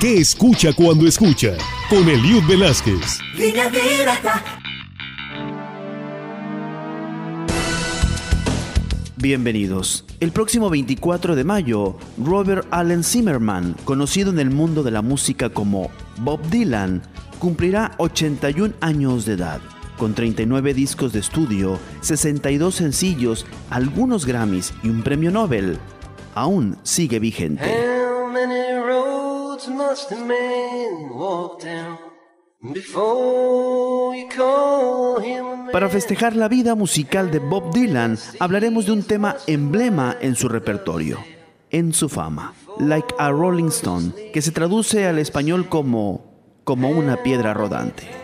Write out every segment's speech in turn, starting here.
¿Qué escucha cuando escucha? Con Eliud Velázquez. Bienvenidos. El próximo 24 de mayo, Robert Allen Zimmerman, conocido en el mundo de la música como Bob Dylan, cumplirá 81 años de edad. Con 39 discos de estudio, 62 sencillos, algunos Grammys y un premio Nobel, aún sigue vigente. Para festejar la vida musical de Bob Dylan, hablaremos de un tema emblema en su repertorio, en su fama, Like a Rolling Stone, que se traduce al español como como una piedra rodante.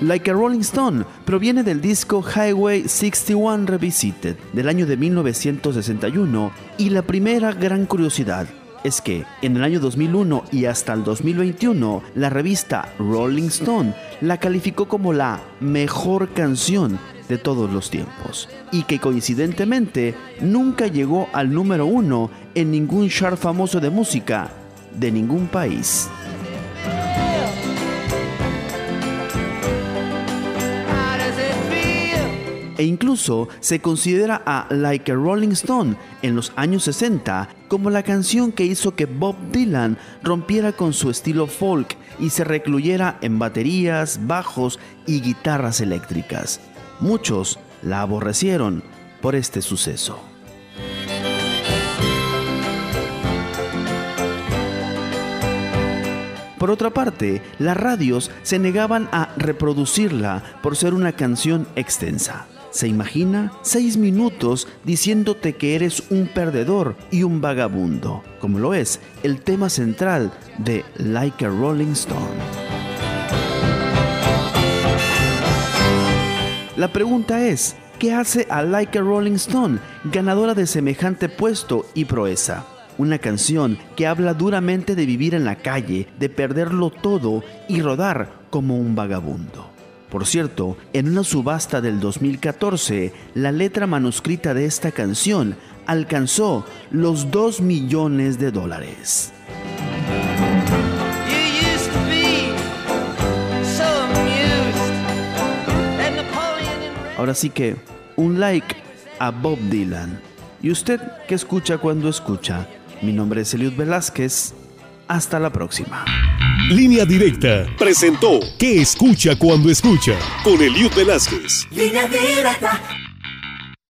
Like a Rolling Stone proviene del disco Highway 61 Revisited del año de 1961 y la primera gran curiosidad es que en el año 2001 y hasta el 2021 la revista Rolling Stone la calificó como la mejor canción de todos los tiempos y que coincidentemente nunca llegó al número uno en ningún chart famoso de música de ningún país. E incluso se considera a Like a Rolling Stone en los años 60 como la canción que hizo que Bob Dylan rompiera con su estilo folk y se recluyera en baterías, bajos y guitarras eléctricas. Muchos la aborrecieron por este suceso. Por otra parte, las radios se negaban a reproducirla por ser una canción extensa. ¿Se imagina? Seis minutos diciéndote que eres un perdedor y un vagabundo, como lo es el tema central de Like a Rolling Stone. La pregunta es, ¿qué hace a Like a Rolling Stone ganadora de semejante puesto y proeza? Una canción que habla duramente de vivir en la calle, de perderlo todo y rodar como un vagabundo. Por cierto, en una subasta del 2014, la letra manuscrita de esta canción alcanzó los 2 millones de dólares. Ahora sí que, un like a Bob Dylan. ¿Y usted qué escucha cuando escucha? Mi nombre es Eliud Velázquez. Hasta la próxima. Línea Directa presentó ¿Qué escucha cuando escucha? Con Eliud Velázquez. Línea Directa.